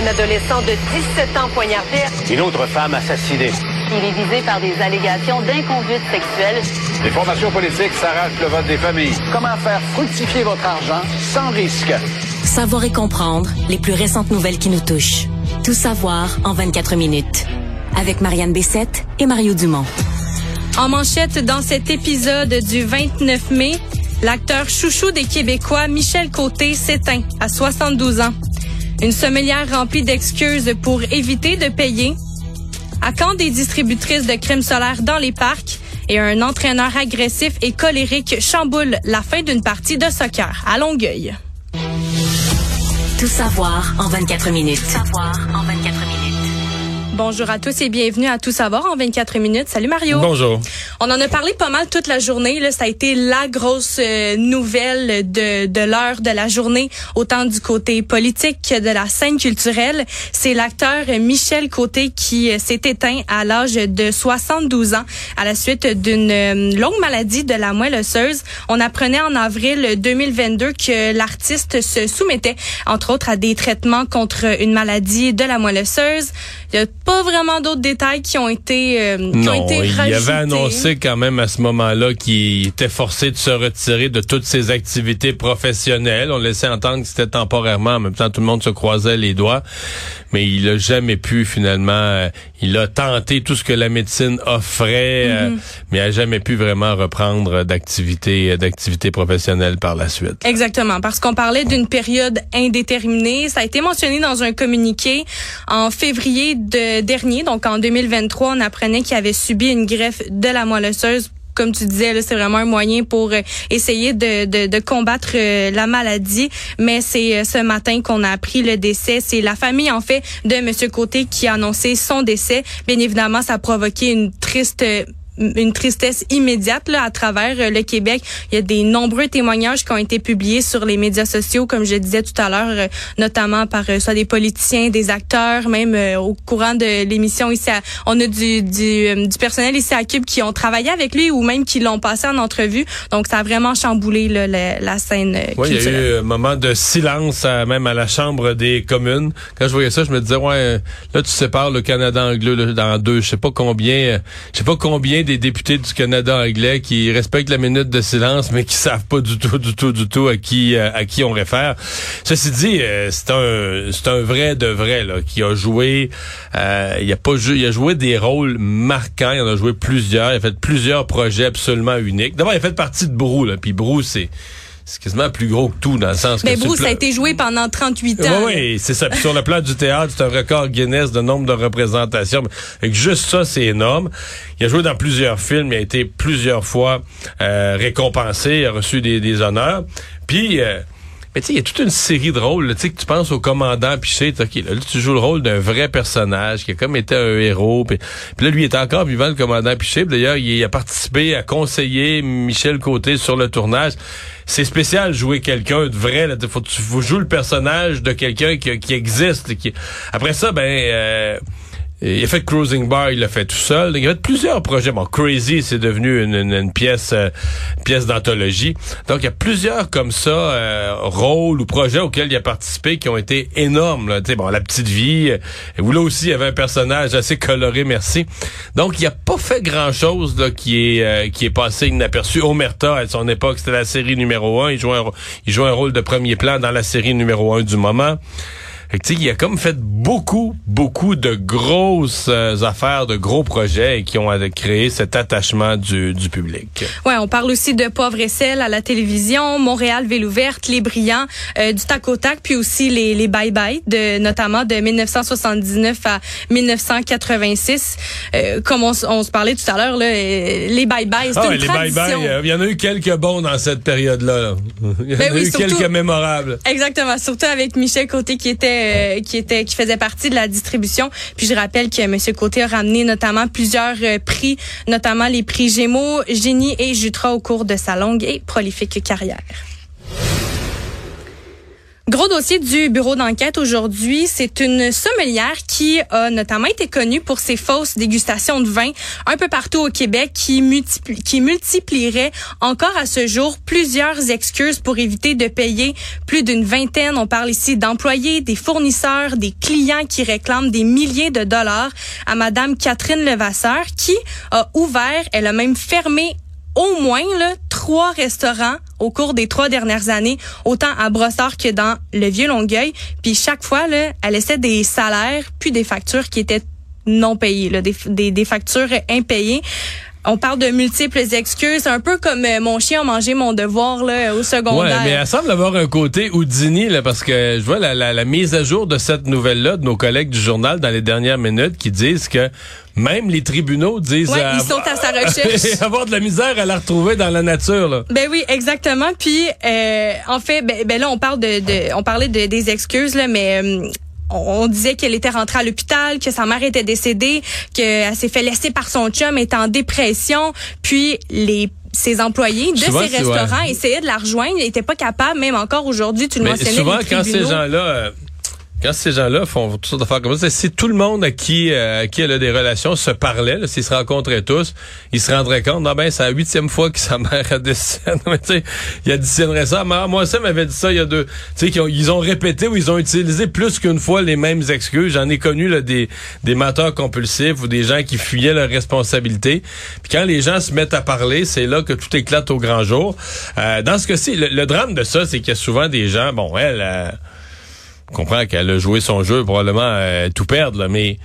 Un adolescent de 17 ans poignardé. Une autre femme assassinée. Il est visé par des allégations d'inconduite sexuelle. Les formations politiques s'arrachent le vote des familles. Comment faire fructifier votre argent sans risque? Savoir et comprendre les plus récentes nouvelles qui nous touchent. Tout savoir en 24 minutes. Avec Marianne Bessette et Mario Dumont. En manchette dans cet épisode du 29 mai, l'acteur chouchou des Québécois Michel Côté s'éteint à 72 ans. Une sommelière remplie d'excuses pour éviter de payer. À quand des distributrices de crème solaire dans les parcs? Et un entraîneur agressif et colérique chamboule la fin d'une partie de soccer à Longueuil. Tout savoir en 24 minutes. Tout savoir en 24 minutes. Bonjour à tous et bienvenue à Tout savoir en 24 minutes. Salut Mario. Bonjour. On en a parlé pas mal toute la journée. Là, ça a été la grosse euh, nouvelle de, de l'heure de la journée, autant du côté politique que de la scène culturelle. C'est l'acteur Michel Côté qui euh, s'est éteint à l'âge de 72 ans à la suite d'une euh, longue maladie de la moelle osseuse. On apprenait en avril 2022 que l'artiste se soumettait, entre autres, à des traitements contre une maladie de la moelle osseuse. Il y a pas vraiment d'autres détails qui ont été euh, qui non, ont été il rajoutés. avait annoncé quand même à ce moment-là qu'il était forcé de se retirer de toutes ses activités professionnelles. On laissait entendre que c'était temporairement. En même temps, tout le monde se croisait les doigts. Mais il a jamais pu finalement. euh, il a tenté tout ce que la médecine offrait, euh, mais il a jamais pu vraiment reprendre d'activité d'activité professionnelle par la suite. Exactement, parce qu'on parlait d'une période indéterminée. Ça a été mentionné dans un communiqué en février de dernier, donc en 2023, on apprenait qu'il avait subi une greffe de la moelle comme tu disais, c'est vraiment un moyen pour euh, essayer de combattre euh, la maladie. Mais c'est euh, ce matin qu'on a appris le décès. C'est la famille, en fait, de Monsieur Côté qui a annoncé son décès. Bien évidemment, ça a provoqué une triste une tristesse immédiate là, à travers euh, le Québec. Il y a des nombreux témoignages qui ont été publiés sur les médias sociaux, comme je disais tout à l'heure, euh, notamment par euh, soit des politiciens, des acteurs, même au courant de l'émission ici. À, on a du, du, du personnel ici à Cube qui ont travaillé avec lui ou même qui l'ont passé en entrevue. Donc, ça a vraiment chamboulé là, la, la scène euh, Oui, il y a culturelle. eu un moment de silence à- même à la Chambre des communes. Quand je voyais ça, je me disais ouais, là tu sépares le Canada anglais là, dans deux, je sais pas combien je sais pas combien des députés du Canada anglais qui respectent la minute de silence mais qui savent pas du tout du tout du tout à qui euh, à qui on réfère. Ceci dit, euh, c'est un c'est un vrai de vrai là qui a joué euh, il a pas jou- il a joué des rôles marquants, il en a joué plusieurs, il a fait plusieurs projets absolument uniques. D'abord, il a fait partie de Brou là, puis Brou c'est c'est quasiment plus gros que tout dans le sens Mais que sur Bruce le a été joué pendant 38 ans. oui, oui, c'est ça. Puis sur le plan du théâtre, c'est un record Guinness de nombre de représentations. Que juste ça, c'est énorme. Il a joué dans plusieurs films, il a été plusieurs fois euh, récompensé, il a reçu des, des honneurs. Puis, euh, mais tu sais, il y a toute une série de rôles. Tu sais, que tu penses au commandant Piché, OK, là, là, tu joues le rôle d'un vrai personnage qui a comme été un héros. Puis, là, lui, il est encore vivant, le commandant Piché. D'ailleurs, il a participé à conseiller Michel Côté sur le tournage. C'est spécial jouer quelqu'un de vrai. Là. Faut, tu faut jouer le personnage de quelqu'un qui, qui existe. Qui... Après ça, ben... euh, il a fait Cruising Bar, il l'a fait tout seul. Il a fait plusieurs projets. Bon, Crazy, c'est devenu une, une- une pièce, euh, pièce d'anthologie. Donc, il y a plusieurs comme ça euh, rôles ou projets auxquels il a participé qui ont été énormes. Là. Bon, La Petite Vie, euh, où là aussi, il y avait un personnage assez coloré, merci. Donc, il a pas fait grand-chose là, qui est euh, qui est passé inaperçu. Omerta, à son époque, c'était la série numéro un. Il jouait un, il jouait un rôle de premier plan dans la série numéro un du moment. Tu sais, il a comme fait beaucoup, beaucoup de grosses euh, affaires, de gros projets qui ont créé cet attachement du, du public. Ouais, on parle aussi de Pauvre et sel à la télévision, Montréal Ville ouverte, Les Brillants, euh, du tac au tac, puis aussi les les Bye Bye, de notamment de 1979 à 1986. Euh, comme on, on se parlait tout à l'heure, euh, les Bye Bye, c'est Ah, une les tradition. bye-bye, euh, il y en a eu quelques bons dans cette période-là. là. Il y en Ben a oui, eu surtout- quelques mémorables. Exactement, surtout avec Michel Côté qui était euh, qui était qui faisait partie de la distribution. Puis je rappelle que Monsieur Côté a ramené notamment plusieurs euh, prix, notamment les prix Gémeaux, Génie et Jutra au cours de sa longue et prolifique carrière. Gros dossier du bureau d'enquête aujourd'hui, c'est une sommelière qui a notamment été connue pour ses fausses dégustations de vin un peu partout au Québec qui, multipli qui multiplierait encore à ce jour plusieurs excuses pour éviter de payer plus d'une vingtaine. On parle ici d'employés, des fournisseurs, des clients qui réclament des milliers de dollars à Madame Catherine Levasseur qui a ouvert, elle a même fermé au moins là, trois restaurants au cours des trois dernières années, autant à Brossard que dans le Vieux Longueuil. Puis chaque fois, là, elle laissait des salaires puis des factures qui étaient non payées, là, des, des, des factures impayées. On parle de multiples excuses, un peu comme euh, mon chien a mangé mon devoir là, au secondaire. Ouais, mais elle semble avoir un côté Houdini là, parce que je vois la, la, la mise à jour de cette nouvelle-là de nos collègues du journal dans les dernières minutes qui disent que même les tribunaux disent ouais, ils sont à sa recherche. avoir de la misère à la retrouver dans la nature. Là. Ben oui, exactement. Puis euh, en fait, ben, ben, là on parle de, de on parlait de, des excuses là, mais euh, on disait qu'elle était rentrée à l'hôpital, que sa mère était décédée, qu'elle s'est fait laisser par son chum, était en dépression, puis les ses employés de ces restaurants essayaient de la rejoindre, ils n'étaient pas capables, même encore aujourd'hui, tu le Mais mentionnais. souvent, ces gens-là... quand ces gens-là font toutes sortes d'affaires comme ça, si tout le monde à qui, euh, à qui elle a des relations se parlait, s'ils se rencontraient tous, ils se rendraient compte, non ben, c'est la huitième fois que sa mère a décédé. Mais tu sais, il additionnerait ça. Ma- Moi, ça m'avait dit ça il y a deux. Tu sais, qu'ils ont- ils ont répété ou ils ont utilisé plus qu'une fois les mêmes excuses. J'en ai connu là, des, des menteurs compulsifs ou des gens qui fuyaient leurs responsabilités. Puis quand les gens se mettent à parler, c'est là que tout éclate au grand jour. Euh, dans ce cas-ci, le, le drame de ça, c'est qu'il y a souvent des gens, bon, elle... euh, on comprend qu'elle a joué son jeu probablement euh, tout perdre, là, mais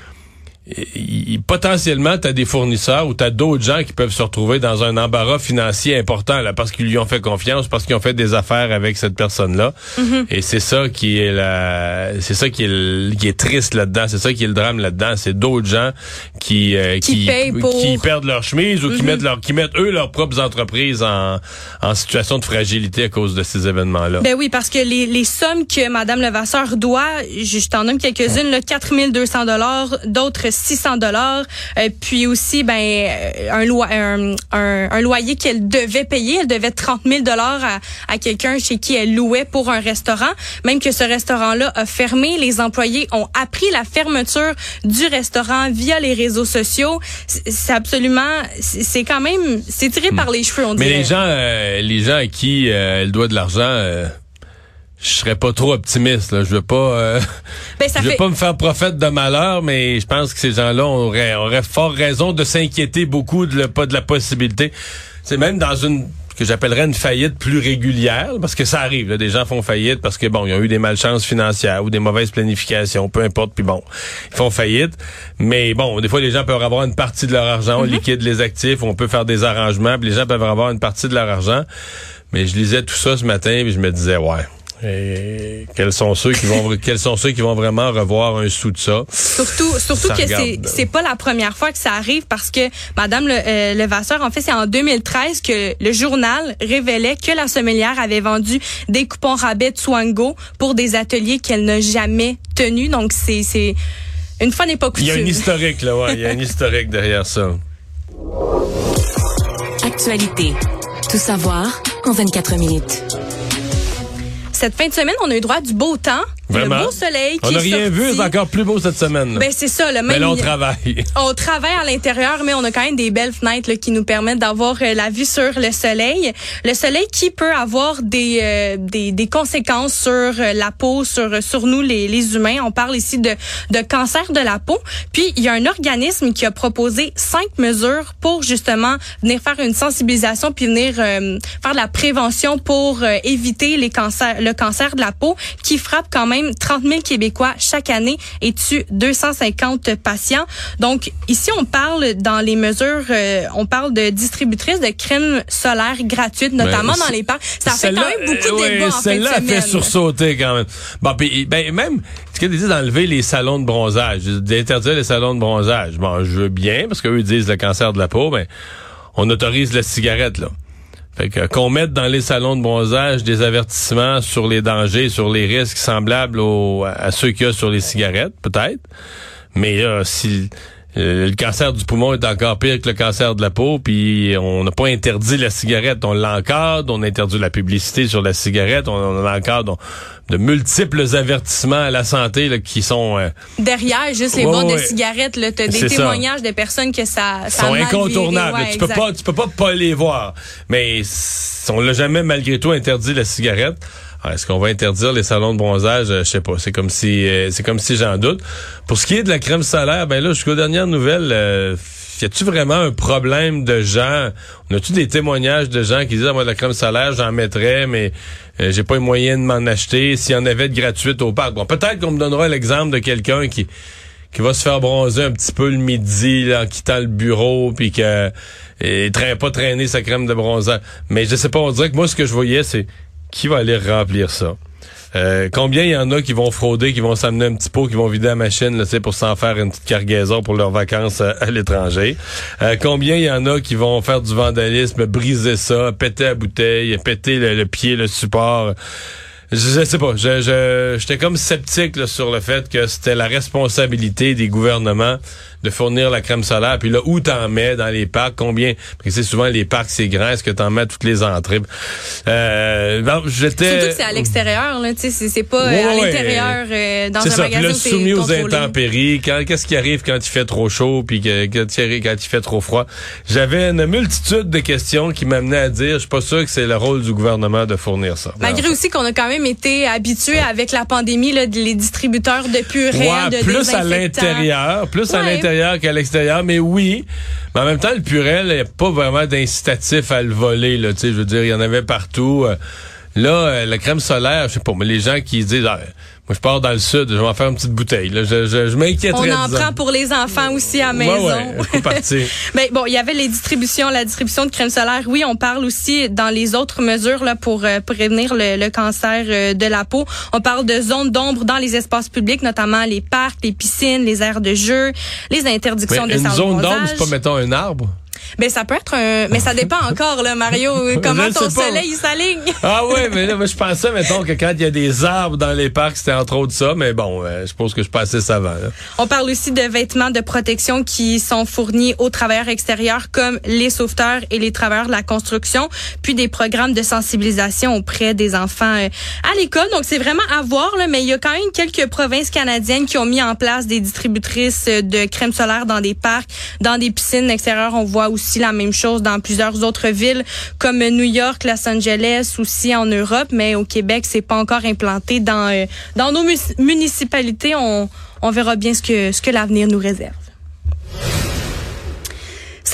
potentiellement, tu as des fournisseurs ou tu as d'autres gens qui peuvent se retrouver dans un embarras financier important là, parce qu'ils lui ont fait confiance, parce qu'ils ont fait des affaires avec cette personne-là. Mm-hmm. Et c'est ça qui est la, c'est ça qui est, le- qui est triste là-dedans. C'est ça qui est le drame là-dedans. C'est d'autres gens qui euh, Qui pour- qui perdent leur chemise ou qui mettent leur qui mettent eux leurs propres entreprises en, en situation de fragilité à cause de ces événements-là. Ben oui, parce que les, les sommes que Madame Levasseur doit, je t'en nomme quelques-unes, là, 4200 dollars, d'autres 600 dollars, euh, puis aussi ben euh, un, loi, un, un, un loyer qu'elle devait payer, elle devait 30 000 dollars à, à quelqu'un chez qui elle louait pour un restaurant, même que ce restaurant-là a fermé, les employés ont appris la fermeture du restaurant via les réseaux sociaux. C'est absolument, c'est quand même, c'est tiré par les cheveux, on Hmm. Mais dirait. les gens, euh, les gens à qui euh, elle doit de l'argent, euh, je serais pas trop optimiste. Là. Je veux pas, euh, Ben, ça je veux fait- pas me faire prophète de malheur, mais je pense que ces gens-là auraient, auraient fort raison de s'inquiéter beaucoup de, le- pas de la possibilité. C'est même dans une que j'appellerais une faillite plus régulière, parce que ça arrive. Là, des gens font faillite parce que bon, ils ont eu des malchances financières ou des mauvaises planifications, peu importe. Puis bon, ils font faillite. Mais bon, des fois, les gens peuvent avoir une partie de leur argent, on liquide les actifs, on peut faire des arrangements, puis les gens peuvent avoir une partie de leur argent. Mais je lisais tout ça ce matin, puis je me disais, ouais. Et quels sont ceux qui vont quels sont ceux qui vont vraiment revoir un sou de ça? Surtout, surtout Ça que c'est c'est pas la première fois que ça arrive parce que Madame Le, euh, Levasseur, en fait, c'est en 2013 que le journal révélait que la sommelière avait vendu des coupons rabais de Swango pour des ateliers qu'elle n'a jamais tenus. Donc c'est c'est une fois n'est pas Il y a coutume. un historique là, ouais, il y a un historique derrière ça. Actualité. Tout savoir en 24 minutes. Cette fin de semaine, on a eu droit du beau temps, Vraiment? le beau soleil. On qui n'a est rien vu, c'est encore plus beau cette semaine. Ben c'est ça, le Mais même. là, on travaille. On travaille à l'intérieur, mais on a quand même des belles fenêtres là, qui nous permettent d'avoir euh, la vue sur le soleil. Le soleil qui peut avoir des euh, des, des conséquences sur euh, la peau, sur sur nous les, les humains. On parle ici de de cancer de la peau. Puis il y a un organisme qui a proposé cinq mesures pour justement venir faire une sensibilisation puis venir euh, faire de la prévention pour euh, éviter les cancers, le cancer de la peau qui frappe quand même 30 000 Québécois chaque année et tue 250 patients. Donc ici on parle dans les mesures, euh, on parle de distributrices de crème solaire gratuite, notamment Ben, dans les parcs. Ça fait quand même beaucoup de euh, ouais, débats en fin de semaine. fait sursauter quand même. Bon, puis, ben, même, ce qu'ils disent d'enlever les salons de bronzage, d'interdire les salons de bronzage. Bon, je veux bien, parce qu'eux disent le cancer de la peau, ben, on autorise la cigarette, là. Fait que qu'on mette dans les salons de bronzage des avertissements sur les dangers, sur les risques semblables à ceux qu'il y a sur les cigarettes, peut-être. Mais là, si euh, le cancer du poumon est encore pire que le cancer de la peau, puis on n'a pas interdit la cigarette, on l'encadre, on a interdit la publicité sur la cigarette, on, on l'encadre, de multiples avertissements à la santé là, qui sont euh, derrière juste les Ouais, de cigarettes là, t'as des ça. témoignages de personnes que ça, ça sont incontournables. Ouais, tu peux pas, tu peux pas pas les voir. Mais on l'a jamais malgré tout interdit la cigarette. Est-ce qu'on va interdire les salons de bronzage? Euh, Je sais pas. C'est comme si, euh, c'est comme si j'en doute. Pour ce qui est de la crème solaire, ben là, jusqu'aux dernières nouvelles, euh, y a-tu vraiment un problème de gens? On a-tu des témoignages de gens qui disent ah, moi de la crème solaire, j'en mettrais, mais euh, j'ai pas les moyens de m'en acheter. S'il y en avait de gratuite au parc, bon, peut-être qu'on me donnera l'exemple de quelqu'un qui qui va se faire bronzer un petit peu le midi là, en quittant le bureau puis que et traîne pas traîner sa crème de bronzage. Mais je sais pas, on dirait que moi ce que je voyais c'est qui va aller remplir ça? Euh, combien il y en a qui vont frauder, qui vont s'amener un petit pot, qui vont vider la machine là, pour s'en faire une petite cargaison pour leurs vacances à, à l'étranger? Euh, combien il y en a qui vont faire du vandalisme, briser ça, péter la bouteille, péter le, pied, le support? Je, je sais pas. Je, je, j'étais comme sceptique là, sur le fait que c'était la responsabilité des gouvernements de fournir la crème solaire. Puis là, où t'en mets dans les parcs, combien? Parce que c'est souvent les parcs, c'est grand. Est-ce que t'en mets à toutes les entrées? Euh, j'étais. Surtout que c'est à l'extérieur, là, tu sais, c'est- pas euh, Ouais, à l'intérieur euh, dans un ça, magasin soumis aux contrôlé. intempéries. Quand, qu'est-ce qui arrive quand il fait trop chaud, puis que, que- quand il fait trop froid? J'avais une multitude de questions qui m'amenaient à dire, je suis pas sûr que c'est le rôle du gouvernement de fournir ça. Malgré aussi qu'on a quand même été habitué avec la pandémie, là, les distributeurs de purée, Ouais, de plus à l'intérieur, plus à Ouais. Qu'à l'extérieur, mais oui. Mais en même temps, le purel, il n'y a pas vraiment d'incitatif à le voler, là, je veux dire, il y en avait partout. Euh, Là, euh, la crème solaire, je sais pas, mais les gens qui disent, ah, moi, je pars dans le sud, je vais en faire une petite bouteille, là, je, je, je On en prend pour les enfants aussi à la maison. ouais. Ben, bon, il y avait les distributions, la distribution de crème solaire. Oui, on parle aussi dans les autres mesures là pour euh, prévenir le, le cancer euh, de la peau. On parle de zones d'ombre dans les espaces publics, notamment les parcs, les piscines, les aires de jeu, les Mais interdictions de une zone d'ombre, c'est pas, mettons, un arbre? Ben ça peut être un, mais ça dépend encore là, Mario. Comment ton pas. soleil il s'aligne? Ah ouais, mais là, moi, je pensais, mettons, que quand il y a des arbres dans les parcs, c'était entre autres ça, mais bon, euh, je pense que je suis pas assez savant, là. On parle aussi de vêtements de protection qui sont fournis aux travailleurs extérieurs comme les sauveteurs et les travailleurs de la construction, puis des programmes de sensibilisation auprès des enfants euh, à l'école. Donc c'est vraiment à voir, là, mais il y a quand même quelques provinces canadiennes qui ont mis en place des distributrices euh, de crème solaire dans des parcs, dans des piscines extérieures. On voit aussi la même chose dans plusieurs autres villes comme New York, Los Angeles, aussi en Europe, mais au Québec, c'est pas encore implanté dans euh, dans nos municipalités. On on verra bien ce que ce que l'avenir nous réserve.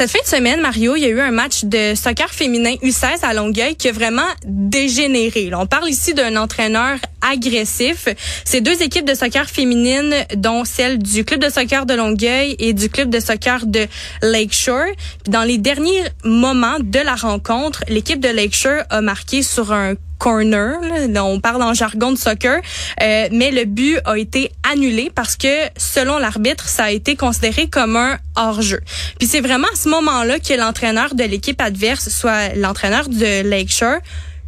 Cette fin de semaine, Mario, il y a eu un match de soccer féminin U16 à Longueuil qui a vraiment dégénéré. On parle ici d'un entraîneur agressif. C'est deux équipes de soccer féminine, dont celle du club de soccer de Longueuil et du club de soccer de Lakeshore. Dans les derniers moments de la rencontre, l'équipe de Lakeshore a marqué sur un corner, là, on parle en jargon de soccer, euh, mais le but a été annulé parce que selon l'arbitre, ça a été considéré comme un hors-jeu. Puis c'est vraiment à ce moment-là que l'entraîneur de l'équipe adverse, soit l'entraîneur de Lakeshore,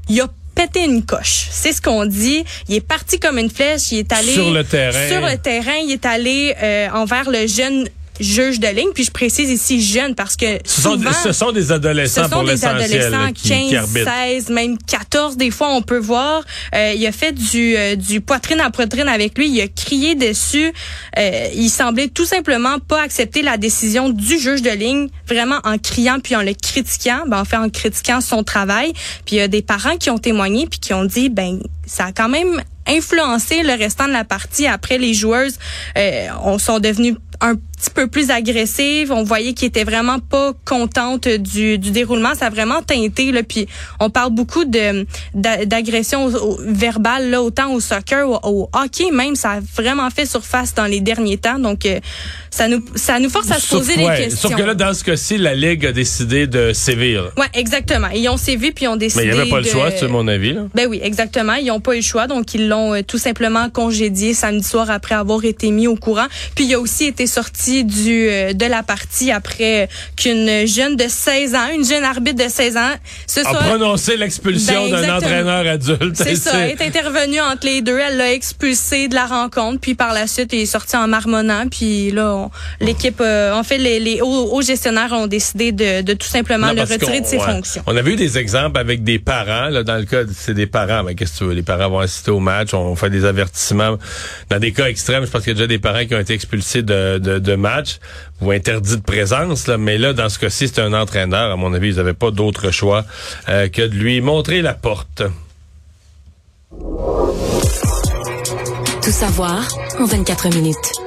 il a pété une coche. C'est ce qu'on dit. Il est parti comme une flèche. Il est allé Sur le terrain. Sur le terrain, il est allé euh, envers le jeune juge de ligne. Puis je précise ici jeune parce que Ce sont, souvent, ce sont des adolescents ce sont pour des adolescents, qui, 15, qui arbitrent. 16, même 14 des fois on peut voir. Euh, il a fait du, euh, du poitrine à poitrine avec lui, il a crié dessus. Euh, il semblait tout simplement pas accepter la décision du juge de ligne, vraiment en criant puis en le critiquant, ben en fait en critiquant son travail. Puis il y a des parents qui ont témoigné puis qui ont dit ben ça a quand même influencé le restant de la partie. Après, les joueuses euh, on sont devenues un petit peu plus agressives. On voyait qu'ils étaient vraiment pas contentes du, du déroulement. Ça a vraiment teinté. Là. Puis on parle beaucoup de d'a- d'agression verbale, là, autant au soccer, au, au hockey même. Ça a vraiment fait surface dans les derniers temps. Donc euh, ça nous ça nous force à se Sauf- poser ouais, des questions. Sauf que là, dans ce cas-ci, la Ligue a décidé de sévir. Ouais, exactement. Ils ont sévi puis ils ont décidé. Mais il n'y avait pas le choix, c'est mon avis. Là. Ben oui, exactement. Ils n'ont pas eu le choix, donc ils l'ont euh, tout simplement congédié samedi soir après avoir été mis au courant. Puis il a aussi été sorti sorti du euh, de la partie après qu'une jeune de 16 ans, une jeune arbitre de 16 ans, se a prononcé l'expulsion ben, d'un entraîneur adulte. C'est ça, est intervenue entre les deux, elle l'a expulsé de la rencontre, puis par la suite, il est sorti en marmonnant, puis là, l'équipe, euh, en fait, les, les hauts, gestionnaires ont décidé de, de tout simplement le retirer de ses fonctions. On a vu des exemples avec des parents, là, dans le cas, c'est des parents, mais qu'est-ce que tu veux, les parents vont assister au match, on fait des avertissements. Dans des cas extrêmes, je pense qu'il y a déjà des parents qui ont été expulsés de, de, match ou interdits de présence, mais là, dans ce cas-ci, c'est un entraîneur, à mon avis, ils n'avaient pas d'autre choix euh, que de lui montrer la porte. Tout savoir en 24 minutes.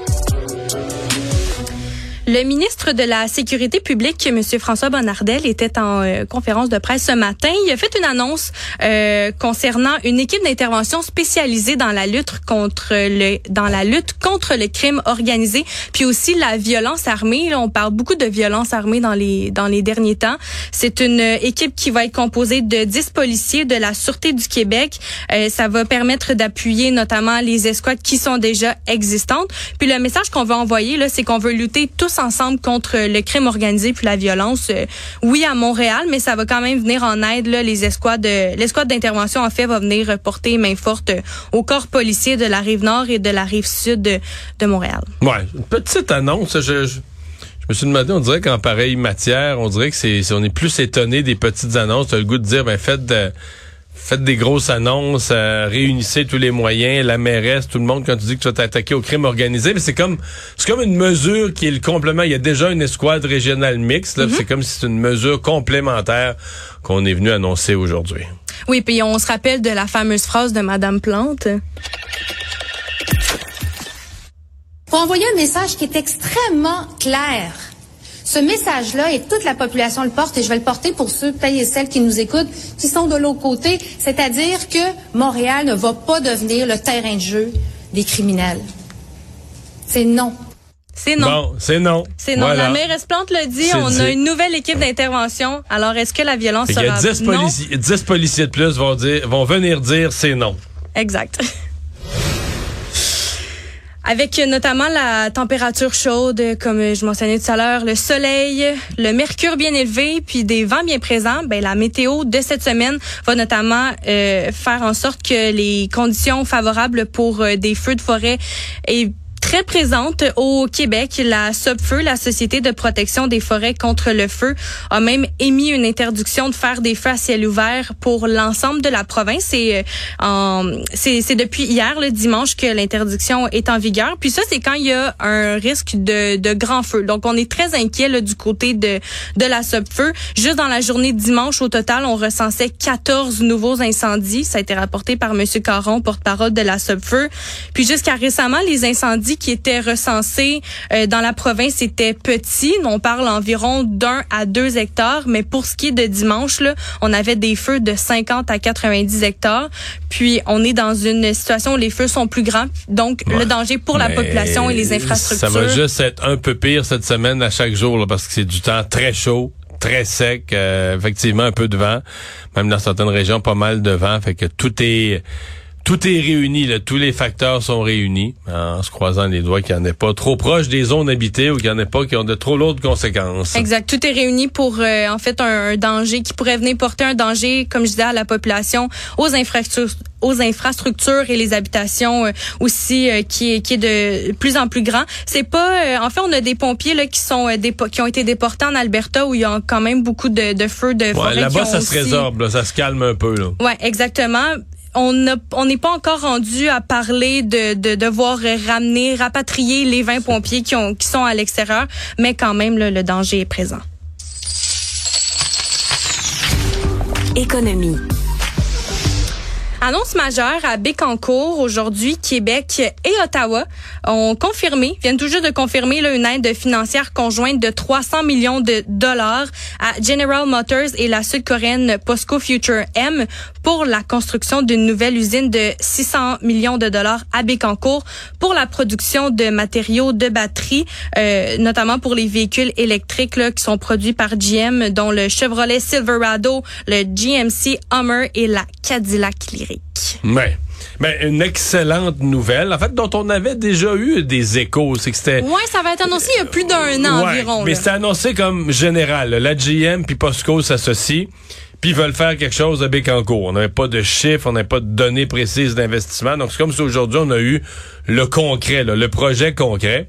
Le ministre de la Sécurité publique, M. François Bonnardel, était en euh, conférence de presse ce matin. Il a fait une annonce euh, concernant une équipe d'intervention spécialisée dans la lutte contre le dans la lutte contre le crime organisé, puis aussi la violence armée. On parle beaucoup de violence armée dans les dans les derniers temps. C'est une équipe qui va être composée de 10 policiers de la Sûreté du Québec. Euh, ça va permettre d'appuyer notamment les escouades qui sont déjà existantes. Puis le message qu'on veut envoyer là, c'est qu'on veut lutter tous ensemble contre le crime organisé puis la violence. Euh, oui, à Montréal, mais ça va quand même venir en aide. Là, les escouades, l'escouade d'intervention en fait va venir porter main forte au corps policier de la rive nord et de la rive sud de, Montréal. Ouais, une petite annonce. Je, je, me suis demandé, on dirait qu'en pareille matière, on dirait que c'est, on est plus étonné des petites annonces. T'as le goût de dire, ben faites de faites des grosses annonces, euh, réunissez tous les moyens, la mairesse, tout le monde quand tu dis que tu vas t'attaquer au crime organisé, mais c'est comme c'est comme une mesure qui est le complément. Il y a déjà une escouade régionale mixte, là, mm-hmm. c'est comme si c'est une mesure complémentaire qu'on est venu annoncer aujourd'hui. Oui, puis on se rappelle de la fameuse phrase de Madame Plante. Pour envoyer un message qui est extrêmement clair ce message-là, et toute la population le porte, et je vais le porter pour ceux, et celles qui nous écoutent, qui sont de l'autre côté, c'est-à-dire que Montréal ne va pas devenir le terrain de jeu des criminels. C'est non. C'est non. Bon, c'est non. C'est non. La mairesse Plante le dit, on a une nouvelle équipe d'intervention. Alors, est-ce que la violence sera... Il y a 10, policiers, 10 policiers de plus vont, dire, vont venir dire c'est non. Exact. Avec notamment la température chaude, comme je mentionnais tout à l'heure, le soleil, le mercure bien élevé, puis des vents bien présents, ben la météo de cette semaine va notamment euh, faire en sorte que les conditions favorables pour euh, des feux de forêt et très présente au Québec. La SOPFEU, la Société de protection des forêts contre le feu, a même émis une interdiction de faire des feux à ciel ouvert pour l'ensemble de la province. Et euh, c'est depuis hier, le dimanche, que l'interdiction est en vigueur. Puis ça, c'est quand il y a un risque de, de grand feu. Donc, on est très inquiet là, du côté de, de la SOPFEU. Juste dans la journée de dimanche, au total, on recensait 14 nouveaux incendies. Ça a été rapporté par M. Caron, porte-parole de la SOPFEU. Puis jusqu'à récemment, les incendies qui étaient recensés euh, dans la province étaient petits. On parle environ d'un à deux hectares, mais pour ce qui est de dimanche, là, on avait des feux de 50 à 90 hectares. Puis on est dans une situation où les feux sont plus grands, donc le danger pour la population et les infrastructures. Ça va juste être un peu pire cette semaine à chaque jour là, parce que c'est du temps très chaud très sec, euh, effectivement un peu de vent, même dans certaines régions pas mal de vent, fait que tout est tout est réuni, là, tous les facteurs sont réunis, en se croisant les doigts qu'il n'y en ait pas trop proche des zones habitées ou qu'il n'y en ait pas qui ont de trop lourdes conséquences. Exact, tout est réuni pour euh, en fait un, danger qui pourrait venir porter un danger, comme je disais, à la population, aux infrastructures aux infrastructures et les habitations euh, aussi euh, qui est qui est de plus en plus grand. C'est pas en fait on a des pompiers là qui sont qui ont été déportés en Alberta où il y a quand même beaucoup de, de feux de ouais, Là-bas ça se résorbe, ça se calme un peu là. Ouais, exactement on n'est pas encore rendu à parler de, de devoir ramener, rapatrier les 20 pompiers qui sont à l'extérieur, mais quand même, le danger est présent. Économie. Annonce majeure à Bécancour aujourd'hui, Québec et Ottawa ont confirmé, viennent tout juste de confirmer là, une aide financière conjointe de 300 millions de dollars à General Motors et la sud-coréenne POSCO Future M pour la construction d'une nouvelle usine de 600 millions de dollars à Bécancour pour la production de matériaux de batterie, euh, notamment pour les véhicules électriques là, qui sont produits par GM, dont le Chevrolet Silverado, le GMC Hummer et la Cadillac Électrique. Ouais. Ben, une excellente nouvelle, en fait, dont on avait déjà eu des échos. C'est que c'était. Ouais, ça va être annoncé il y a plus d'un an Ouais, environ. Mais c'était annoncé comme général. là. La GM puis Postco s'associent, puis ils veulent faire quelque chose de Bécancourt. On n'avait pas de chiffres, on n'avait pas de données précises d'investissement. Donc, c'est comme si aujourd'hui, on a eu le concret, là, le projet concret.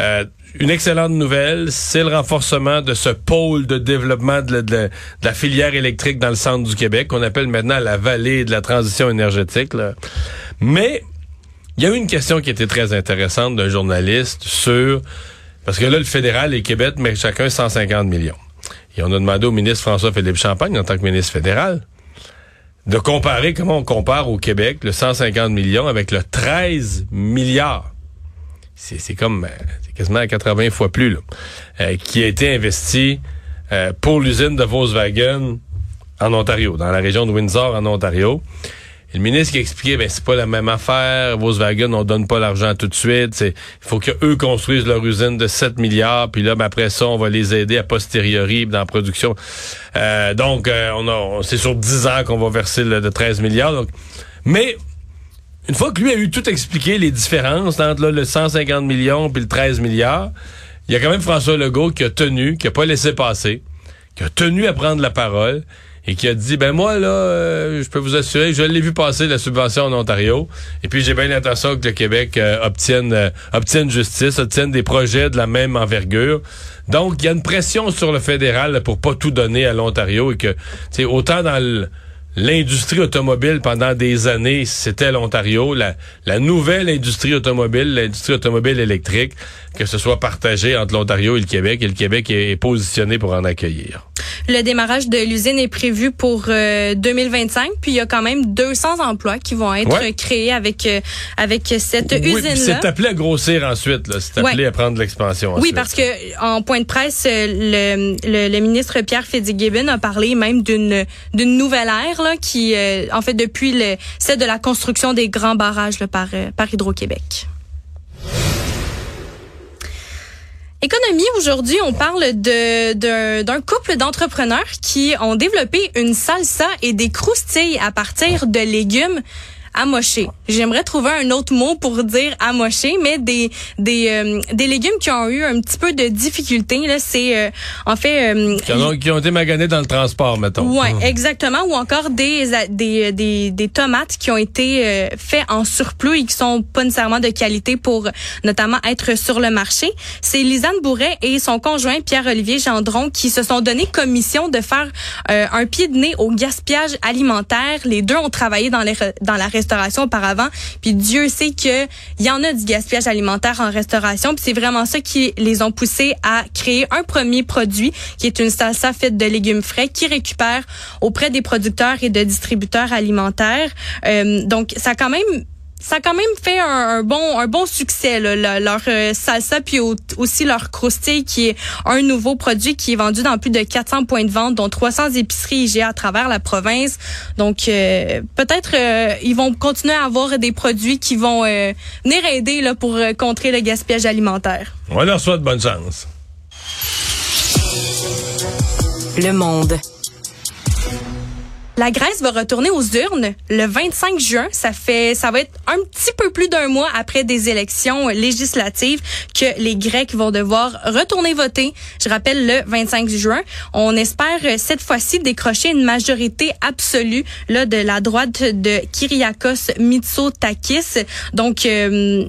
Euh, une excellente nouvelle, c'est le renforcement de ce pôle de développement de la, filière électrique dans le centre du Québec, qu'on appelle maintenant la vallée de la transition énergétique. là. Mais il y a eu une question qui était très intéressante d'un journaliste sur parce que là, le fédéral et Québec met chacun 150 millions. Et on a demandé au ministre François-Philippe Champagne, en tant que ministre fédéral, de comparer comment on compare au Québec le 150 millions avec le 13 milliards. C'est comme euh, quasiment à 80 fois plus là, euh, qui a été investi euh, pour l'usine de Volkswagen en Ontario, dans la région de Windsor en Ontario. Le ministre qui expliquait, ben c'est pas la même affaire. Volkswagen, on donne pas l'argent tout de suite. C'est, il faut que eux construisent leur usine de 7 milliards. Puis là, ben, après ça, on va les aider à posteriori dans la production. Euh, donc, euh, on a, c'est sur 10 ans qu'on va verser le de 13 milliards. Donc, mais une fois que lui a eu tout expliqué les différences entre le 150 millions puis le 13 milliards, il y a quand même François Legault qui a tenu, qui a pas laissé passer, qui a tenu à prendre la parole et qui a dit ben moi là euh, je peux vous assurer je l'ai vu passer la subvention en Ontario. Et puis j'ai bien l'intention que le Québec euh, obtienne euh, obtienne justice obtienne des projets de la même envergure. Donc il y a une pression sur le fédéral là, pour pas tout donner à l'Ontario et que sais autant dans le L'industrie automobile pendant des années, c'était l'Ontario. La, la nouvelle industrie automobile, l'industrie automobile électrique, que ce soit partagé entre l'Ontario et le Québec, et le Québec est, est positionné pour en accueillir. Le démarrage de l'usine est prévu pour euh, 2025, puis il y a quand même 200 emplois qui vont être Ouais. créés avec euh, avec cette Oui, usine-là. c'est appelé à grossir ensuite. C'est appelé Ouais. à prendre l'expansion Oui, parce que en point de presse, euh, le, le, le ministre Pierre Fitzgibbon a parlé même d'une d'une nouvelle ère là, qui, euh, en fait, depuis le, celle de la construction des grands barrages par euh, par Hydro-Québec. Économie, aujourd'hui, on parle d'un couple d'entrepreneurs qui ont développé une salsa et des croustilles à partir de légumes amochés. J'aimerais trouver un autre mot pour dire amochés, mais des des euh, des légumes qui ont eu un petit peu de difficulté là, c'est euh, en fait euh, Qui, ont, qui ont été maganés dans le transport, mettons. Ouais, exactement. Ou encore des des des, des tomates qui ont été euh, faits en surplus et qui sont pas nécessairement de qualité pour notamment être sur le marché. C'est Lisanne Bourret et son conjoint Pierre-Olivier Gendron qui se sont donné commission de faire euh, un pied de nez au gaspillage alimentaire. Les deux ont travaillé dans les dans la restauration auparavant, puis Dieu sait que il y en a du gaspillage alimentaire en restauration, puis c'est vraiment ça qui les ont poussés à créer un premier produit qui est une salsa faite de légumes frais qui récupère auprès des producteurs et de distributeurs alimentaires. Euh, donc ça a quand même ça a quand même fait un, un bon un bon succès là, le- leur euh, salsa puis au- aussi leur croustille qui est un nouveau produit qui est vendu dans plus de 400 points de vente dont 300 épiceries IGA à travers la province. Donc euh, peut-être euh, ils vont continuer à avoir des produits qui vont euh, venir aider là pour euh, contrer le gaspillage alimentaire. On leur souhaite bonne chance. Le monde. La Grèce va retourner aux urnes le 25 juin. Ça fait, ça va être un petit peu plus d'un mois après des élections législatives que les Grecs vont devoir retourner voter. Je rappelle le 25 juin. On espère euh, cette fois-ci décrocher une majorité absolue là de la droite de Kyriakos Mitsotakis. Donc, euh,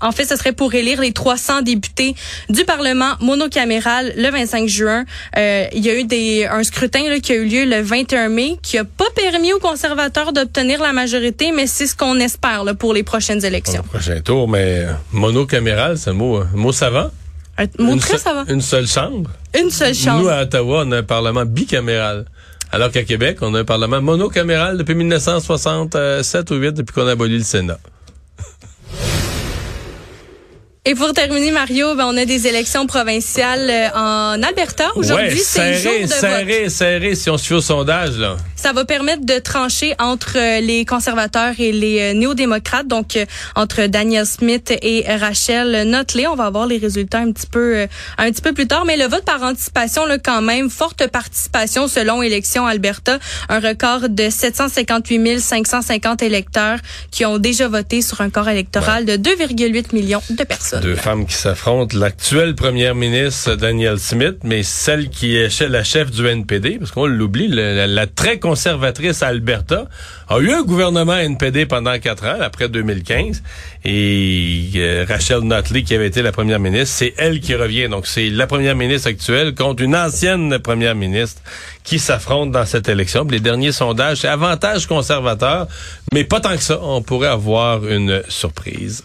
en fait, ce serait pour élire les 300 députés du Parlement monocaméral le 25 juin. Euh, il y a eu des, un scrutin qui a eu lieu le 21 mai a pas permis aux conservateurs d'obtenir la majorité, mais c'est ce qu'on espère là, pour les prochaines Pour élections. le prochain tour, mais euh, monocaméral, c'est un mot, un mot savant. Un mot une, très va. une seule chambre. Une seule chambre. Nous, à Ottawa, on a un parlement bicaméral. Alors qu'à Québec, on a un parlement monocaméral depuis 1967 ou 8, depuis qu'on a aboli le Sénat. Et pour terminer, Mario, ben, on a des élections provinciales euh, en Alberta. Aujourd'hui, ouais, c'est serré, jour de serré, vote. serré, si on se fie au sondage, là. Ça va permettre de trancher entre euh, les conservateurs et les euh, néo-démocrates, donc entre Daniel Smith et Rachel Notley. On va avoir les résultats un petit peu un petit peu plus tard, mais le vote par anticipation, là, quand même, forte participation selon Élections Alberta, un record de 758 550 électeurs qui ont déjà voté sur un corps électoral de 2,8 millions de personnes. Deux femmes qui s'affrontent. L'actuelle première ministre, Danielle Smith, mais celle qui est la chef du NPD, parce qu'on l'oublie, la, très conservatrice Alberta, a eu un gouvernement NPD pendant quatre ans, après 2015. Et euh, Rachel Notley, qui avait été la première ministre, c'est elle qui revient. Donc, c'est la première ministre actuelle contre une ancienne première ministre qui s'affrontent dans cette élection. Les derniers sondages, c'est avantage conservateur, mais pas tant que ça. On pourrait avoir une surprise.